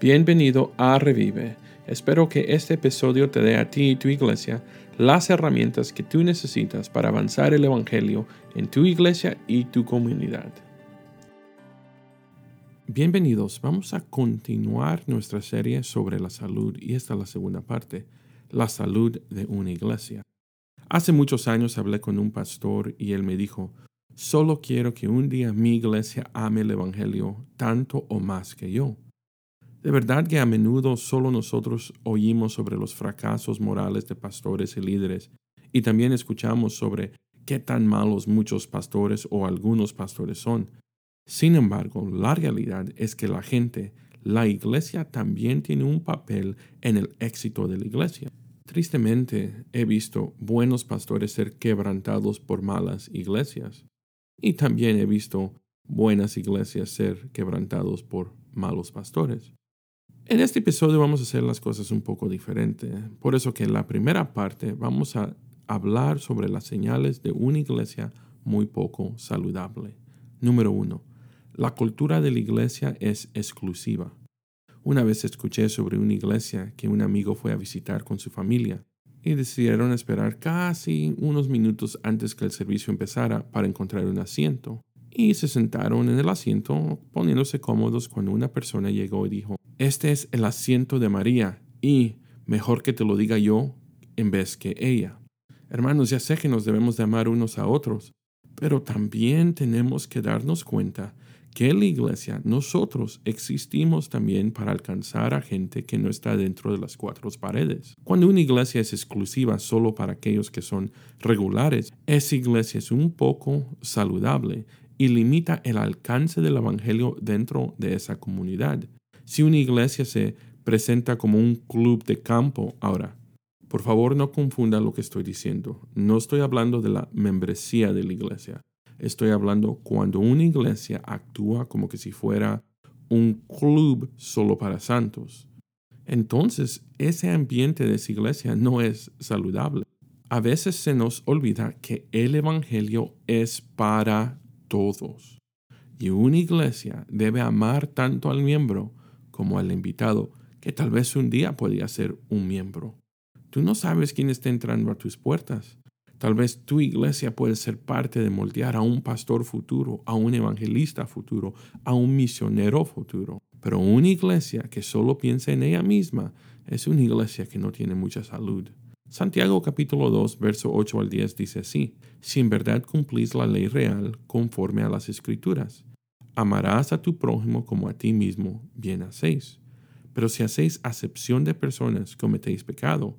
Bienvenido a Revive. Espero que este episodio te dé a ti y tu iglesia las herramientas que tú necesitas para avanzar el Evangelio en tu iglesia y tu comunidad. Bienvenidos, vamos a continuar nuestra serie sobre la salud y esta es la segunda parte, la salud de una iglesia. Hace muchos años hablé con un pastor y él me dijo, solo quiero que un día mi iglesia ame el Evangelio tanto o más que yo. De verdad que a menudo solo nosotros oímos sobre los fracasos morales de pastores y líderes y también escuchamos sobre qué tan malos muchos pastores o algunos pastores son. Sin embargo, la realidad es que la gente, la iglesia también tiene un papel en el éxito de la iglesia. Tristemente, he visto buenos pastores ser quebrantados por malas iglesias. Y también he visto buenas iglesias ser quebrantados por malos pastores. En este episodio vamos a hacer las cosas un poco diferente. Por eso que en la primera parte vamos a hablar sobre las señales de una iglesia muy poco saludable. Número uno, la cultura de la iglesia es exclusiva. Una vez escuché sobre una iglesia que un amigo fue a visitar con su familia y decidieron esperar casi unos minutos antes que el servicio empezara para encontrar un asiento. Y se sentaron en el asiento poniéndose cómodos cuando una persona llegó y dijo, este es el asiento de María y mejor que te lo diga yo en vez que ella. Hermanos, ya sé que nos debemos de amar unos a otros, pero también tenemos que darnos cuenta que la iglesia nosotros existimos también para alcanzar a gente que no está dentro de las cuatro paredes. Cuando una iglesia es exclusiva solo para aquellos que son regulares, esa iglesia es un poco saludable y limita el alcance del Evangelio dentro de esa comunidad. Si una iglesia se presenta como un club de campo, ahora, por favor no confunda lo que estoy diciendo. No estoy hablando de la membresía de la iglesia. Estoy hablando cuando una iglesia actúa como que si fuera un club solo para santos. Entonces, ese ambiente de esa iglesia no es saludable. A veces se nos olvida que el Evangelio es para todos. Y una iglesia debe amar tanto al miembro como al invitado, que tal vez un día podría ser un miembro. Tú no sabes quién está entrando a tus puertas. Tal vez tu iglesia puede ser parte de moldear a un pastor futuro, a un evangelista futuro, a un misionero futuro. Pero una iglesia que solo piensa en ella misma es una iglesia que no tiene mucha salud. Santiago capítulo 2, verso 8 al 10 dice así, si en verdad cumplís la ley real conforme a las escrituras, amarás a tu prójimo como a ti mismo, bien hacéis. Pero si hacéis acepción de personas, cometéis pecado,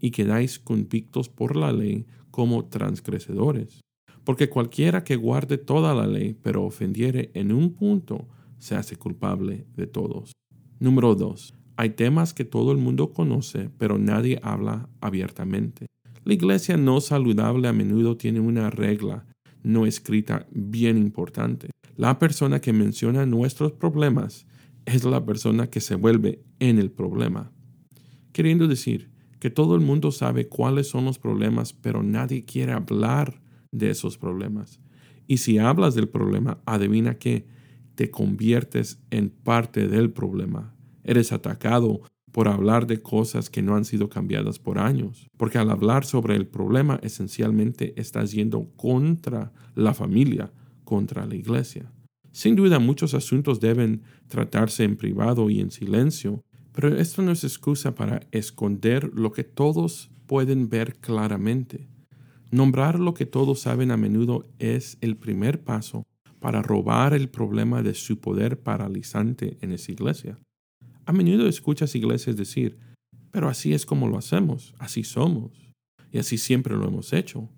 y quedáis convictos por la ley como transgresedores. Porque cualquiera que guarde toda la ley, pero ofendiere en un punto, se hace culpable de todos. Número 2. Hay temas que todo el mundo conoce, pero nadie habla abiertamente. La iglesia no saludable a menudo tiene una regla no escrita bien importante. La persona que menciona nuestros problemas es la persona que se vuelve en el problema. Queriendo decir que todo el mundo sabe cuáles son los problemas, pero nadie quiere hablar de esos problemas. Y si hablas del problema, adivina que te conviertes en parte del problema. Eres atacado por hablar de cosas que no han sido cambiadas por años. Porque al hablar sobre el problema, esencialmente estás yendo contra la familia, contra la iglesia. Sin duda muchos asuntos deben tratarse en privado y en silencio, pero esto no es excusa para esconder lo que todos pueden ver claramente. Nombrar lo que todos saben a menudo es el primer paso para robar el problema de su poder paralizante en esa iglesia. A menudo escuchas iglesias decir, pero así es como lo hacemos, así somos, y así siempre lo hemos hecho.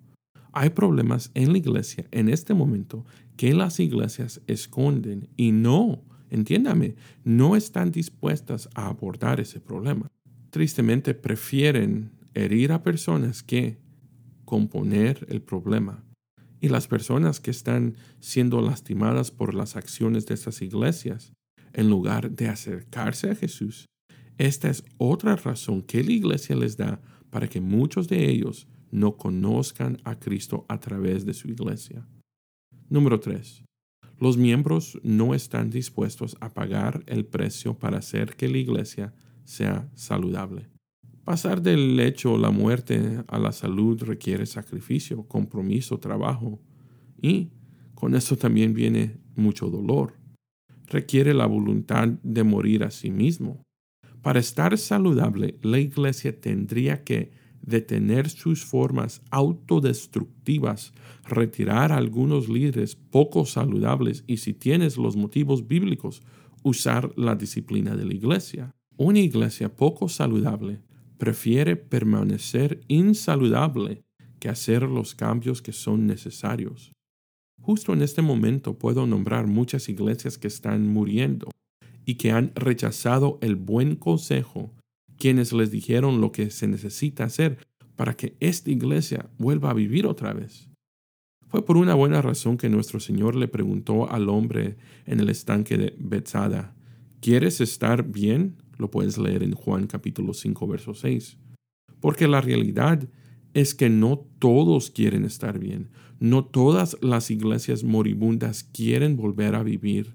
Hay problemas en la iglesia en este momento que las iglesias esconden y no, entiéndame, no están dispuestas a abordar ese problema. Tristemente prefieren herir a personas que componer el problema. Y las personas que están siendo lastimadas por las acciones de estas iglesias en lugar de acercarse a Jesús. Esta es otra razón que la iglesia les da para que muchos de ellos no conozcan a Cristo a través de su iglesia. Número 3. Los miembros no están dispuestos a pagar el precio para hacer que la iglesia sea saludable. Pasar del hecho o la muerte a la salud requiere sacrificio, compromiso, trabajo y con eso también viene mucho dolor. Requiere la voluntad de morir a sí mismo. Para estar saludable, la iglesia tendría que detener sus formas autodestructivas, retirar a algunos líderes poco saludables y si tienes los motivos bíblicos, usar la disciplina de la iglesia. Una iglesia poco saludable prefiere permanecer insaludable que hacer los cambios que son necesarios. Justo en este momento puedo nombrar muchas iglesias que están muriendo y que han rechazado el buen consejo quienes les dijeron lo que se necesita hacer para que esta iglesia vuelva a vivir otra vez. Fue por una buena razón que nuestro Señor le preguntó al hombre en el estanque de Bethsaida, ¿quieres estar bien? Lo puedes leer en Juan capítulo 5, verso 6. Porque la realidad es que no todos quieren estar bien, no todas las iglesias moribundas quieren volver a vivir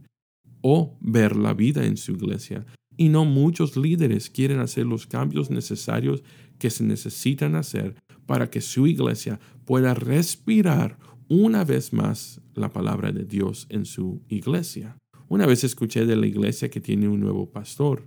o ver la vida en su iglesia, y no muchos líderes quieren hacer los cambios necesarios que se necesitan hacer para que su iglesia pueda respirar una vez más la palabra de Dios en su iglesia. Una vez escuché de la iglesia que tiene un nuevo pastor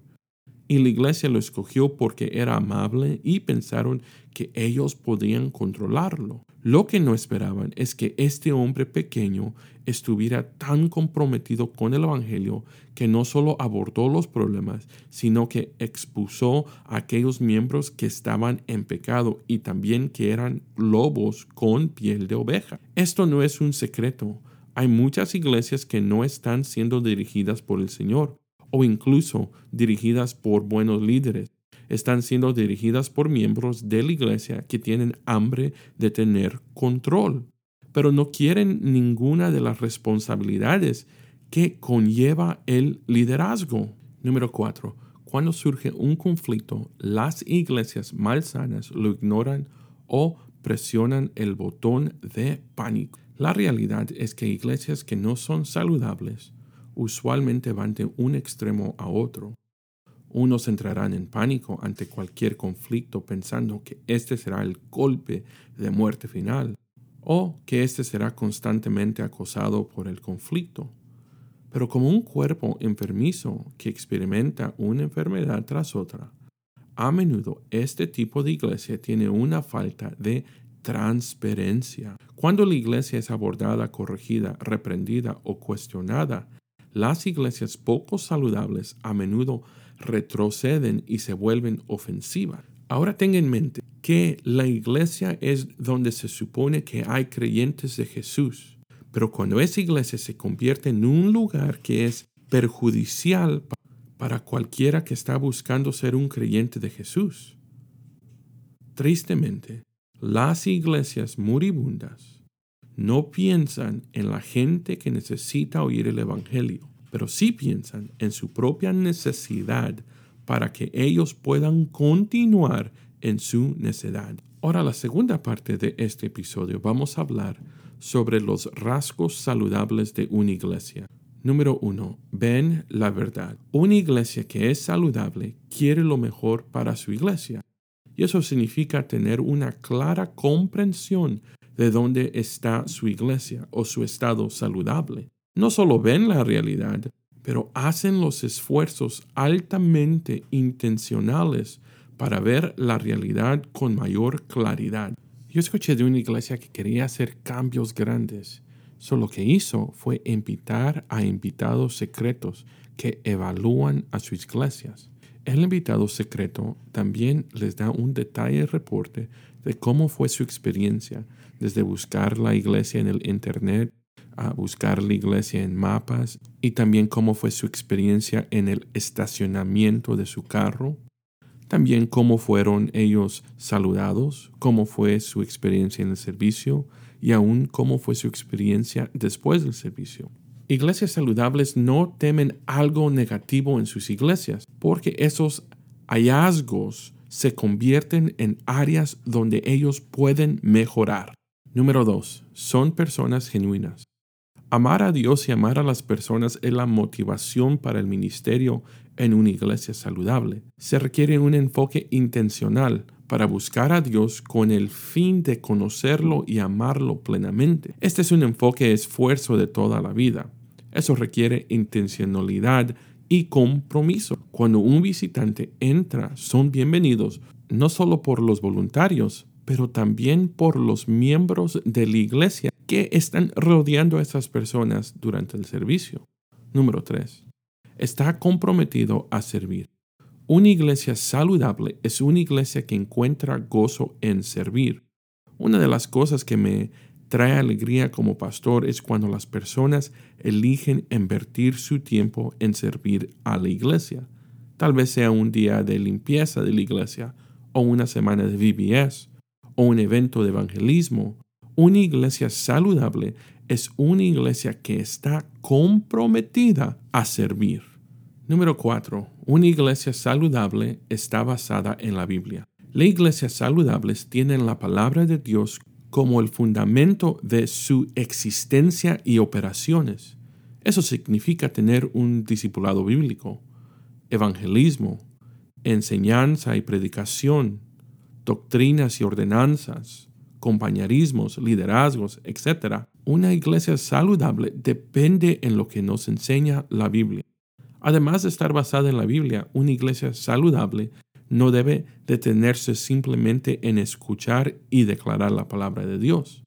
y la iglesia lo escogió porque era amable y pensaron que ellos podían controlarlo. Lo que no esperaban es que este hombre pequeño estuviera tan comprometido con el Evangelio que no solo abordó los problemas, sino que expuso a aquellos miembros que estaban en pecado y también que eran lobos con piel de oveja. Esto no es un secreto. Hay muchas iglesias que no están siendo dirigidas por el Señor o incluso dirigidas por buenos líderes. Están siendo dirigidas por miembros de la iglesia que tienen hambre de tener control, pero no quieren ninguna de las responsabilidades que conlleva el liderazgo. Número 4. Cuando surge un conflicto, las iglesias malsanas lo ignoran o presionan el botón de pánico. La realidad es que iglesias que no son saludables usualmente van de un extremo a otro. Unos entrarán en pánico ante cualquier conflicto pensando que este será el golpe de muerte final o que éste será constantemente acosado por el conflicto. Pero como un cuerpo enfermizo que experimenta una enfermedad tras otra, a menudo este tipo de iglesia tiene una falta de transparencia. Cuando la iglesia es abordada, corregida, reprendida o cuestionada, las iglesias poco saludables a menudo retroceden y se vuelven ofensivas. Ahora tenga en mente que la iglesia es donde se supone que hay creyentes de Jesús, pero cuando esa iglesia se convierte en un lugar que es perjudicial para cualquiera que está buscando ser un creyente de Jesús. Tristemente, las iglesias moribundas no piensan en la gente que necesita oír el Evangelio, pero sí piensan en su propia necesidad para que ellos puedan continuar en su necedad. Ahora, la segunda parte de este episodio vamos a hablar sobre los rasgos saludables de una iglesia. Número uno, ven la verdad. Una iglesia que es saludable quiere lo mejor para su iglesia. Y eso significa tener una clara comprensión de dónde está su iglesia o su estado saludable. No solo ven la realidad, pero hacen los esfuerzos altamente intencionales para ver la realidad con mayor claridad. Yo escuché de una iglesia que quería hacer cambios grandes. Solo lo que hizo fue invitar a invitados secretos que evalúan a sus iglesias. El invitado secreto también les da un detalle reporte de cómo fue su experiencia, desde buscar la iglesia en el Internet, a buscar la iglesia en mapas y también cómo fue su experiencia en el estacionamiento de su carro, también cómo fueron ellos saludados, cómo fue su experiencia en el servicio y aún cómo fue su experiencia después del servicio. Iglesias saludables no temen algo negativo en sus iglesias porque esos hallazgos se convierten en áreas donde ellos pueden mejorar. Número 2. Son personas genuinas. Amar a Dios y amar a las personas es la motivación para el ministerio en una iglesia saludable. Se requiere un enfoque intencional para buscar a Dios con el fin de conocerlo y amarlo plenamente. Este es un enfoque esfuerzo de toda la vida. Eso requiere intencionalidad y compromiso. Cuando un visitante entra, son bienvenidos no solo por los voluntarios, pero también por los miembros de la iglesia que están rodeando a esas personas durante el servicio. Número 3. Está comprometido a servir. Una iglesia saludable es una iglesia que encuentra gozo en servir. Una de las cosas que me trae alegría como pastor es cuando las personas eligen invertir su tiempo en servir a la iglesia. Tal vez sea un día de limpieza de la iglesia, o una semana de VBS, o un evento de evangelismo, una iglesia saludable es una iglesia que está comprometida a servir. Número 4. Una iglesia saludable está basada en la Biblia. Las iglesias saludables tienen la palabra de Dios como el fundamento de su existencia y operaciones. Eso significa tener un discipulado bíblico, evangelismo, enseñanza y predicación, doctrinas y ordenanzas, compañerismos, liderazgos, etc., una iglesia saludable depende en lo que nos enseña la Biblia. Además de estar basada en la Biblia, una iglesia saludable no debe detenerse simplemente en escuchar y declarar la palabra de Dios.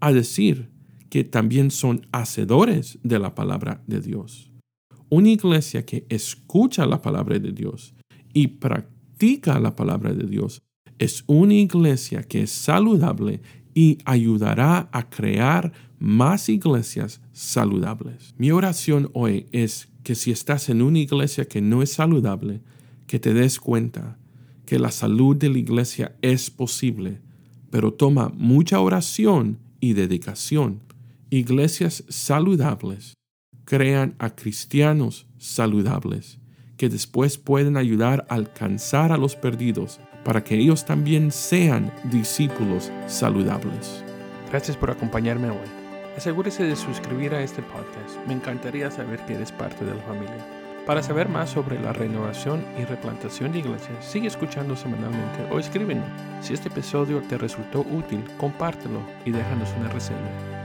A decir que también son hacedores de la palabra de Dios. Una iglesia que escucha la palabra de Dios y practica la palabra de Dios es una iglesia que es saludable y ayudará a crear más iglesias saludables. Mi oración hoy es que si estás en una iglesia que no es saludable, que te des cuenta que la salud de la iglesia es posible, pero toma mucha oración y dedicación. Iglesias saludables crean a cristianos saludables que después pueden ayudar a alcanzar a los perdidos para que ellos también sean discípulos saludables. Gracias por acompañarme hoy. Asegúrese de suscribir a este podcast. Me encantaría saber que eres parte de la familia. Para saber más sobre la renovación y replantación de iglesias, sigue escuchando semanalmente o escríbenos. Si este episodio te resultó útil, compártelo y déjanos una reseña.